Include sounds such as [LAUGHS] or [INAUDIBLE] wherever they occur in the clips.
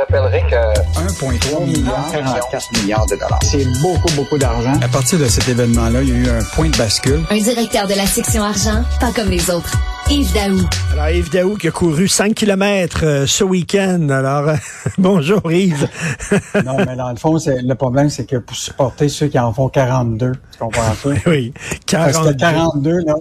rappellerai que 1,3 milliard, 44 milliards de dollars. C'est beaucoup, beaucoup d'argent. À partir de cet événement-là, il y a eu un point de bascule. Un directeur de la section argent, pas comme les autres. Yves Daou. Alors, Yves Daou qui a couru 5 km euh, ce week-end. Alors, euh, [LAUGHS] bonjour Yves. [LAUGHS] non, mais dans le fond, le problème, c'est que pour supporter ceux qui en font 42, tu comprends ça? [LAUGHS] oui, 42. Parce que 42, là,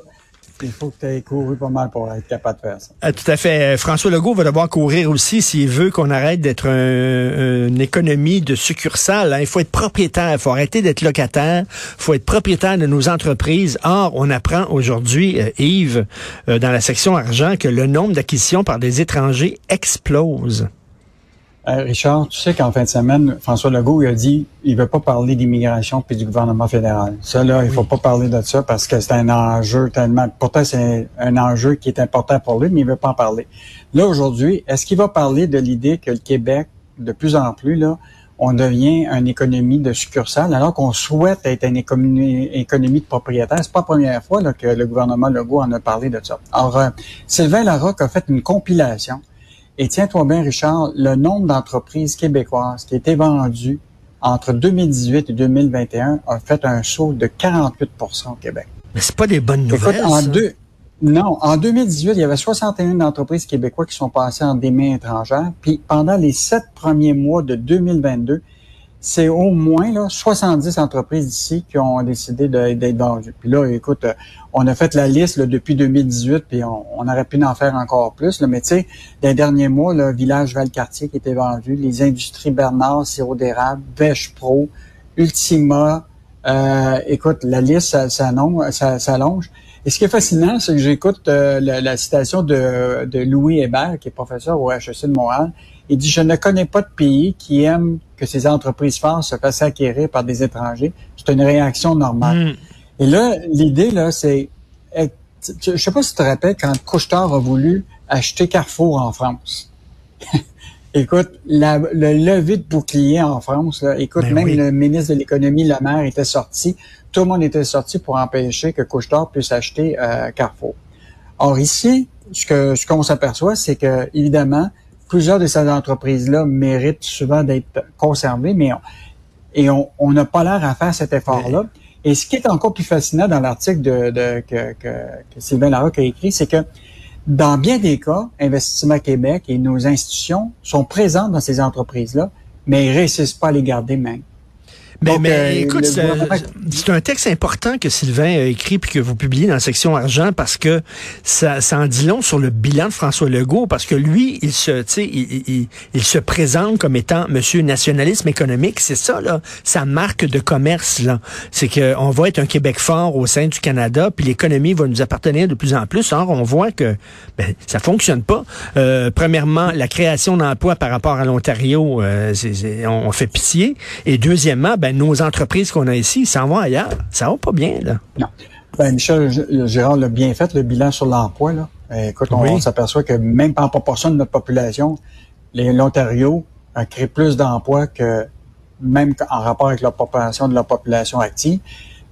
il faut que tu aies couru pas mal pour être capable de faire ça. Ah, tout à fait. François Legault va devoir courir aussi s'il veut qu'on arrête d'être une économie de succursales. Hein. Il faut être propriétaire, il faut arrêter d'être locataire, il faut être propriétaire de nos entreprises. Or, on apprend aujourd'hui, euh, Yves, euh, dans la section argent, que le nombre d'acquisitions par des étrangers explose. Euh, Richard, tu sais qu'en fin de semaine, François Legault il a dit il veut pas parler d'immigration puis du gouvernement fédéral. Ça, là, il faut pas parler de ça parce que c'est un enjeu tellement... Pourtant, c'est un enjeu qui est important pour lui, mais il veut pas en parler. Là, aujourd'hui, est-ce qu'il va parler de l'idée que le Québec, de plus en plus, là, on devient une économie de succursale, alors qu'on souhaite être une économie, économie de propriétaires? C'est pas la première fois là, que le gouvernement Legault en a parlé de ça. Alors, euh, Sylvain Larocque a fait une compilation et tiens-toi bien, Richard, le nombre d'entreprises québécoises qui étaient vendues entre 2018 et 2021 a fait un saut de 48% au Québec. Mais c'est pas des bonnes nouvelles. en deux, non, en 2018, il y avait 61 entreprises québécoises qui sont passées en des mains étrangères. Puis pendant les sept premiers mois de 2022, c'est au moins là, 70 entreprises d'ici qui ont décidé d'être vendues. Puis là, écoute, euh, on a fait la liste depuis 2018, puis on, aurait pu en faire encore plus. Là, mais tu sais, les derniers mois, le village Valcartier qui était vendu, les industries Bernard, sirop d'érable, Vèche Pro, Ultima, euh, écoute, la liste s'allonge. Et ce qui est fascinant, c'est que j'écoute euh, la, citation de, de Louis Hébert, qui est professeur au HEC de Montréal. Il dit, je ne connais pas de pays qui aime que ces entreprises fortes se fassent acquérir par des étrangers. C'est une réaction normale. Hmm. Et là, l'idée, là, c'est... Je sais pas si tu te rappelles quand Couchetard a voulu acheter Carrefour en France. [LAUGHS] écoute, la, le lever de bouclier en France, là, écoute, ben même le ministre de l'économie, Le Maire, était sorti. Tout le monde était sorti pour empêcher que Couchetard puisse acheter euh, Carrefour. Or ici, ce que ce qu'on s'aperçoit, c'est que évidemment, plusieurs de ces entreprises-là méritent souvent d'être conservées, mais on, et on n'a pas l'air à faire cet effort-là. Et ce qui est encore plus fascinant dans l'article de, de, que, que, que Sylvain Larocque a écrit, c'est que dans bien des cas, Investissement Québec et nos institutions sont présentes dans ces entreprises-là, mais ils ne réussissent pas à les garder même. Mais, mais euh, écoute, c'est un texte important que Sylvain a écrit puis que vous publiez dans la section argent parce que ça, ça en dit long sur le bilan de François Legault parce que lui, il se, il, il, il, se présente comme étant Monsieur nationalisme économique. C'est ça là, sa marque de commerce là. C'est que on va être un Québec fort au sein du Canada puis l'économie va nous appartenir de plus en plus. Or, on voit que ben, ça fonctionne pas. Euh, premièrement, la création d'emplois par rapport à l'Ontario, euh, on fait pitié. Et deuxièmement, ben ben, nos entreprises qu'on a ici s'en vont ailleurs. Ça va pas bien, là. Non. Ben, Michel Gérard l'a bien fait, le bilan sur l'emploi. Là. Eh, écoute, on, s'aperçoit que même en proportion de notre population, l'Ontario a créé plus d'emplois que même en rapport avec la population de la population active.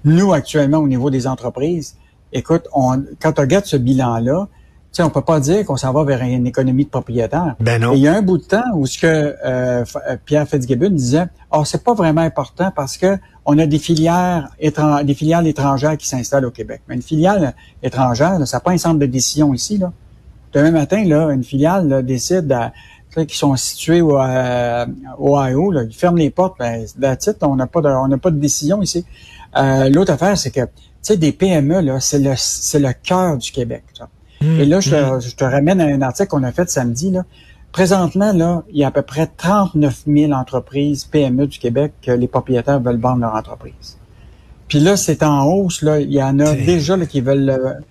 Nous, actuellement, au niveau des entreprises, écoute, on, quand on regarde ce bilan-là, sais, on peut pas dire qu'on s'en va vers une économie de propriétaires. Ben non. il y a un bout de temps où ce que euh, euh, Pierre Fitzgibbon disait, oh c'est pas vraiment important parce que on a des filières des filiales étrangères qui s'installent au Québec. Mais une filiale étrangère, ça n'a pas un centre de décision ici là. Demain matin là, une filiale décide qui sont situés au euh, Ohio, là, ils ferment les portes, ben, on n'a pas de, on n'a pas de décision ici. Euh, L'autre affaire, c'est que, tu sais, des PME, là, c'est le, c'est le cœur du Québec. Ça. Et là, je te, mm-hmm. je te, ramène à un article qu'on a fait samedi. Là. Présentement, là, il y a à peu près 39 000 entreprises PME du Québec que les propriétaires veulent vendre leur entreprise. Puis là, c'est en hausse. Là. Il y en a déjà là, qui veulent...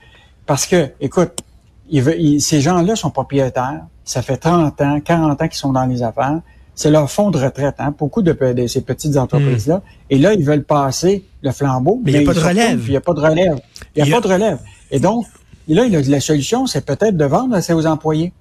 parce que, écoute, ces gens-là sont propriétaires. Ça fait 30 ans, 40 ans qu'ils sont dans les affaires. C'est leur fonds de retraite, hein, beaucoup de, ces petites entreprises-là. Mm. Et là, ils veulent passer le flambeau. Mais il n'y a pas de relève. Il n'y a pas de relève. Il n'y a, pas de relève. Et donc, et là, la solution, c'est peut-être de vendre à ses employés.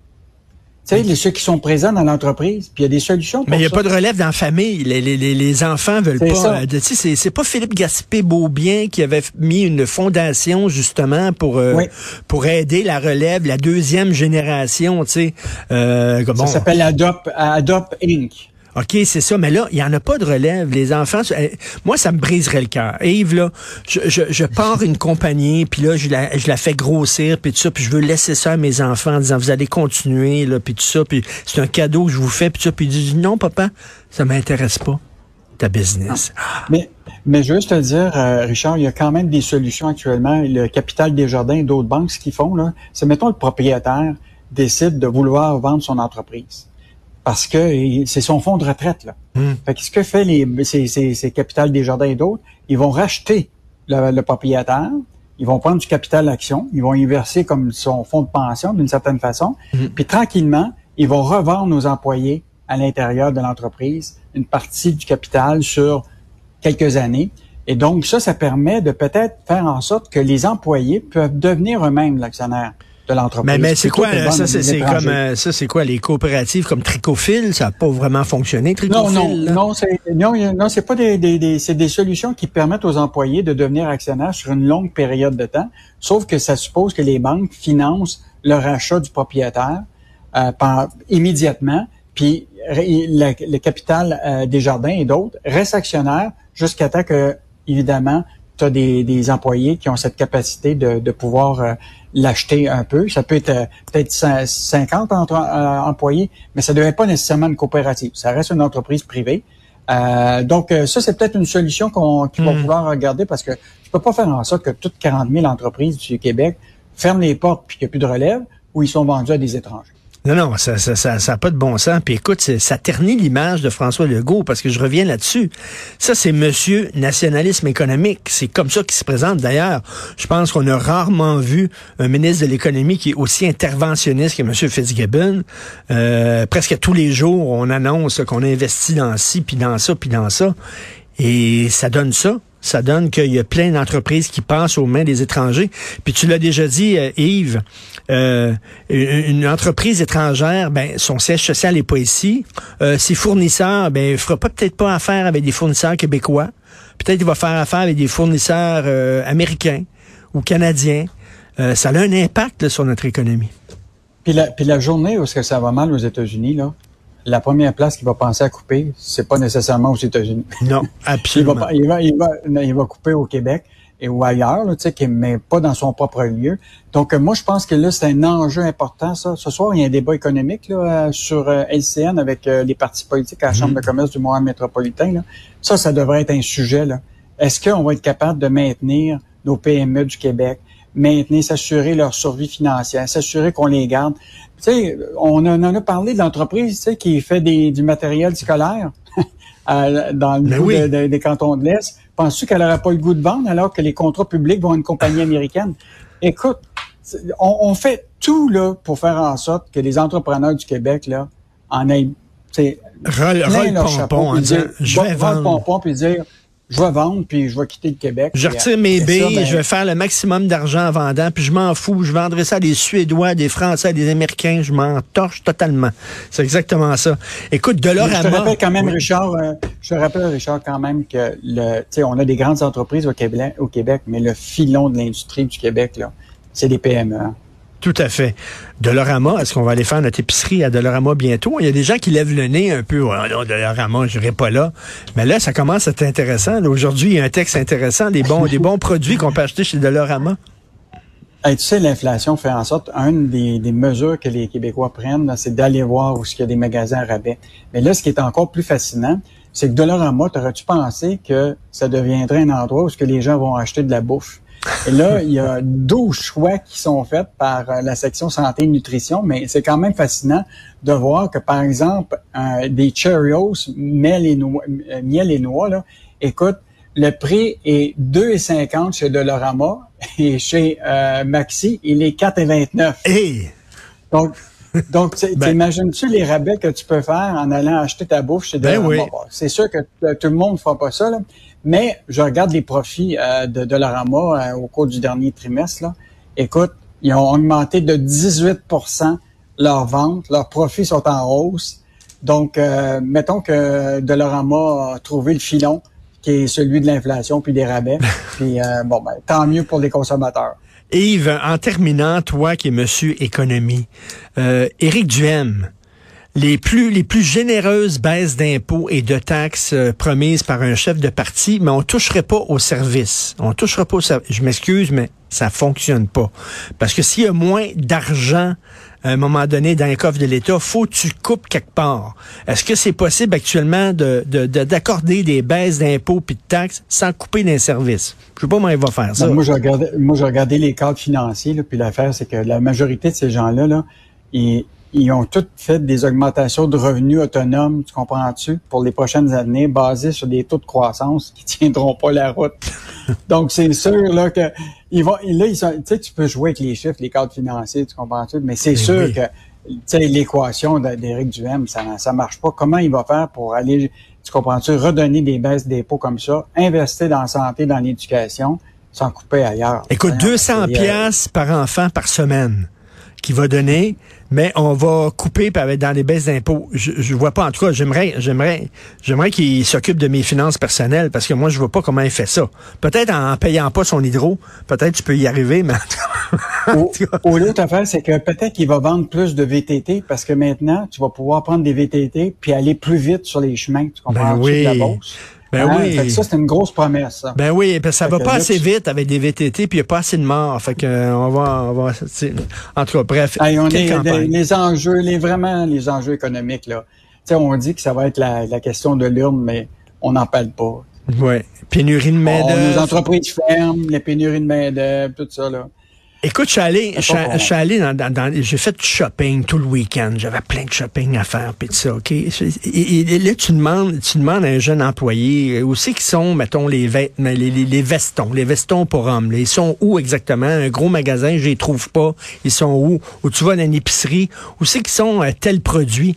Tu sais, ceux qui sont présents dans l'entreprise, puis il y a des solutions pour Mais il n'y a pas de relève dans la famille. Les, les, les enfants veulent pas. Euh, c'est, c'est pas Philippe Gaspé-Beaubien qui avait mis une fondation justement pour euh, pour aider la relève, la deuxième génération, tu sais. Euh, Ça s'appelle Adopt, Adopt Inc. OK, c'est ça. Mais là, il n'y en a pas de relève. Les enfants, euh, moi, ça me briserait le cœur. Yves, là, je, je, je pars une compagnie, puis là, je la, je la fais grossir, puis tout ça, puis je veux laisser ça à mes enfants en disant, vous allez continuer, là, puis tout ça, puis c'est un cadeau que je vous fais, puis tout ça, puis ils disent, non, papa, ça m'intéresse pas, ta business. Mais, mais juste te dire, euh, Richard, il y a quand même des solutions actuellement. Le Capital des Jardins et d'autres banques, ce qu'ils font, là, c'est, mettons, le propriétaire décide de vouloir vendre son entreprise parce que c'est son fonds de retraite. Là. Hmm. Fait que ce que fait les, ces, ces, ces capitales des jardins et d'autres, ils vont racheter le, propriétaire, ils vont prendre du capital action, ils vont y verser comme son fonds de pension d'une certaine façon, hmm. puis tranquillement, ils vont revendre aux employés à l'intérieur de l'entreprise une partie du capital sur quelques années. Et donc ça, ça permet de peut-être faire en sorte que les employés peuvent devenir eux-mêmes l'actionnaire de l'entreprise. Mais, mais c'est quoi, ça, c'est comme, euh, ça, c'est quoi, les coopératives comme Tricophile, ça n'a pas vraiment fonctionné, Tricophile? Non, non, non, c'est, non, non, c'est pas des, des, des c'est des solutions qui permettent aux employés de devenir actionnaires sur une longue période de temps, sauf que ça suppose que les banques financent le rachat du propriétaire euh, par, immédiatement, puis le, capital euh, des jardins et d'autres reste actionnaire jusqu'à temps que, évidemment, tu as des, des, employés qui ont cette capacité de, de pouvoir euh, l'acheter un peu. Ça peut être euh, peut-être 50 entre, euh, employés, mais ça ne devrait pas nécessairement une coopérative. Ça reste une entreprise privée. donc, ça, c'est peut-être une solution qu'on qu'il va hmm. vouloir regarder parce que tu peux pas faire en sorte que toutes 40 000 entreprises du Québec ferment les portes puis qu'il n'y a plus de relève ou ils sont vendus à des étrangers. Non, non, ça ça, ça, ça pas de bon sens. Puis écoute, ça ternit l'image de François Legault parce que je reviens là-dessus. Ça, c'est monsieur nationalisme économique. C'est comme ça qu'il se présente. D'ailleurs, je pense qu'on a rarement vu un ministre de l'économie qui est aussi interventionniste que monsieur Fitzgibbon. Euh, presque tous les jours, on annonce qu'on a investi dans ci, puis dans ça, puis dans ça. Et ça donne ça ça donne qu'il y a plein d'entreprises qui passent aux mains des étrangers. Puis tu l'as déjà dit, euh, Yves, euh, une entreprise étrangère, ben son siège social n'est pas ici. Euh, ses fournisseurs, ben il fera peut-être pas affaire avec des fournisseurs québécois. Peut-être qu'il va faire affaire avec des fournisseurs américains ou canadiens. ça a un impact sur notre économie. Puis la, journée où ça va mal aux États-Unis, là, la première place qu'il va penser à couper, c'est pas nécessairement aux États-Unis. Non, absolument. [LAUGHS] il, va, il, va, il, va, il va couper au Québec et ou ailleurs, tu sais, mais pas dans son propre lieu. Donc, euh, moi, je pense que là, c'est un enjeu important, ça. Ce soir, il y a un débat économique là, euh, sur euh, LCN avec les partis politiques à la Chambre de commerce du Montréal métropolitain. Là. Ça, ça devrait être un sujet. Là. Est-ce qu'on va être capable de maintenir nos PME du Québec, maintenir, s'assurer leur survie financière, s'assurer qu'on les garde? Tu sais, on en a parlé de l'entreprise tu sais, qui fait des, du matériel scolaire [LAUGHS] dans le ben des cantons de l'Est Penses-tu qu'elle n'aurait pas le goût de vendre alors que les contrats publics vont à une compagnie américaine? Écoute, on, fait tout là pour faire en sorte que les entrepreneurs du Québec là en aient, Roll, leur chapeau, dire, je vais vendre. puis dire, je vais vendre, puis je vais quitter le Québec. Je retire mes billes, ben je vais faire le maximum d'argent en vendant, puis je m'en fous. Je vendrai ça à des Suédois, des Français, des Américains. Je m'en torche totalement. C'est exactement ça. Écoute, Dolorama... Je te rappelle quand même, Richard, euh, je te rappelle, Richard, quand même que le, tu sais, on a des grandes entreprises au Québec, au Québec, mais le filon de l'industrie du Québec, là, c'est des PME. Hein. Tout à fait. Dolorama, est-ce qu'on va aller faire notre épicerie à Dolorama bientôt? Il y a des gens qui lèvent le nez un peu. Oh, non, Dolorama, je n'irai pas là. Mais là, ça commence à être intéressant. Aujourd'hui, il y a un texte intéressant, des bons, des bons produits qu'on peut acheter chez Dolorama. tu sais, l'inflation fait en sorte, une des, mesures que les Québécois prennent, c'est d'aller voir où il y a des magasins à rabais. Mais là, ce qui est encore plus fascinant, c'est que Dolorama, t'aurais-tu pensé que ça deviendrait un endroit où ce que les gens vont acheter de la bouffe? Et là, il y a 12 choix qui sont faits par euh, la section santé et nutrition, mais c'est quand même fascinant de voir que, par exemple, euh, des Cheerios, miel et noix, euh, miel et noix là, écoute, le prix est 2,50 chez Dolorama [LAUGHS] et chez Maxi, il est 4,29. Hey! Donc, donc, [LAUGHS] ben, t'imagines-tu les rabais que tu peux faire en allant acheter ta bouffe chez ben Dolorama? C'est sûr que tout le monde ne fera pas ça, là, mais je regarde les profits euh, de Dollarama euh, au cours du dernier trimestre. Là. Écoute, ils ont augmenté de 18% leurs ventes, leurs profits sont en hausse. Donc, euh, mettons que Dolorama a trouvé le filon qui est celui de l'inflation puis des rabais. [LAUGHS] puis euh, bon, ben, tant mieux pour les consommateurs. Yves, en terminant, toi qui es monsieur économie, euh, Éric Duhem, les plus les plus généreuses baisses d'impôts et de taxes euh, promises par un chef de parti, mais on toucherait pas au service. On toucherait pas au service. Je m'excuse, mais ça fonctionne pas. Parce que s'il y a moins d'argent à un moment donné dans les coffre de l'État, faut que tu coupes quelque part. Est-ce que c'est possible actuellement de, d'accorder des baisses d'impôts puis de taxes sans couper d'un service? Je sais pas comment il va faire ça. Ben, moi, j'ai regardé, moi, j'ai regardé les cadres financiers, là, puis l'affaire, c'est que la majorité de ces gens-là, là, ils, ils ont tous fait des augmentations de revenus autonomes, tu comprends-tu, pour les prochaines années, basées sur des taux de croissance qui [LAUGHS] tiendront pas la route. [LAUGHS] Donc, c'est sûr là que ils vont, là, ils sont, tu sais, tu peux jouer avec les chiffres, les cadres financiers, tu comprends-tu, mais c'est sûr que tu sais, l'équation d'Éric Duhem, ça ça marche pas. Comment il va faire pour aller, tu comprends-tu, redonner des baisses d'impôts comme ça, investir dans la santé, dans l'éducation, sans couper ailleurs? Écoute, 200 pièces par enfant par semaine qui va donner, mais on va couper dans les baisses d'impôts. Je, je vois pas. En tout cas, j'aimerais, j'aimerais, j'aimerais qu'il s'occupe de mes finances personnelles parce que moi, je vois pas comment il fait ça. Peut-être en payant pas son hydro, peut-être tu peux y arriver, mais. Ou l'autre affaire, c'est que peut-être qu'il va vendre plus de VTT parce que maintenant, tu vas pouvoir prendre des VTT puis aller plus vite sur les chemins. Tu comprends? Ben oui. la bourse. Ben hein? oui. ça, c'est une grosse promesse. Ça. Ben oui, parce que ça va pas assez vite avec des VTT, puis il n'y a pas assez de morts. Fait que euh, on va, on va en tout cas, bref. on est, les, enjeux, les vraiment les enjeux économiques là. sais, on dit que ça va être la, la question de l'urne, mais on n'en parle pas. Oui. Pénurie de main d'œuvre. Les entreprises ferment, les pénuries de main d'œuvre, tout ça là. Écoute, je suis allé, je suis allé dans, dans, j'ai fait du shopping tout le week-end. J'avais plein de shopping à faire, puis ça, OK? Et, là, tu demandes, tu demandes à un jeune employé, où c'est qu'ils sont, mettons, les vêtements, les, les, vestons, les vestons pour hommes. Ils sont où exactement? Un gros magasin, je les trouve pas. Ils sont où? Ou tu vas dans une épicerie, où c'est qu'ils sont euh, tel produit?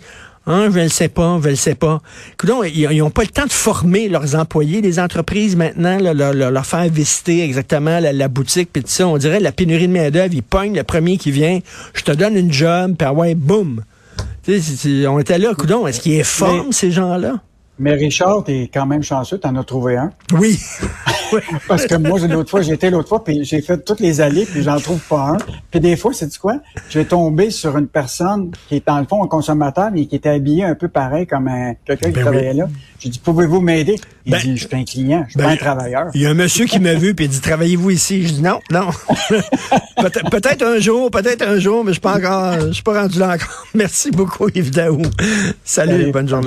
Hein, je ne le sais pas, je ne le sais pas. Écoute, ils n'ont pas le temps de former leurs employés, les entreprises maintenant, leur, faire visiter exactement la, boutique, puis tout ça. On dirait la pénurie de main-d'œuvre, ils pognent le premier qui vient, je te donne une job, puis ah ouais, boum. on était là, coudon, est-ce qu'ils forment ces gens-là? Mais Richard, t'es quand même chanceux, t'en as trouvé un. Oui. [LAUGHS] Parce que moi, l'autre fois, j'étais l'autre fois, puis j'ai fait toutes les allées, puis j'en trouve pas un. Puis des fois, c'est quoi? Je vais tomber sur une personne qui est dans le fond un consommateur, mais qui était habillé un peu pareil comme un quelqu'un qui ben travaillait là. J'ai dit, pouvez-vous m'aider? Il ben, dit, je suis un client, je suis pas ben, un travailleur. Il y a un monsieur qui m'a vu, puis il dit, travaillez-vous ici? Je dis, non, non. [LAUGHS] peut-être un jour, peut-être un jour, mais je suis pas encore, je suis pas rendu là encore. [LAUGHS] Merci beaucoup, Yves Daou. Salut, bonne journée.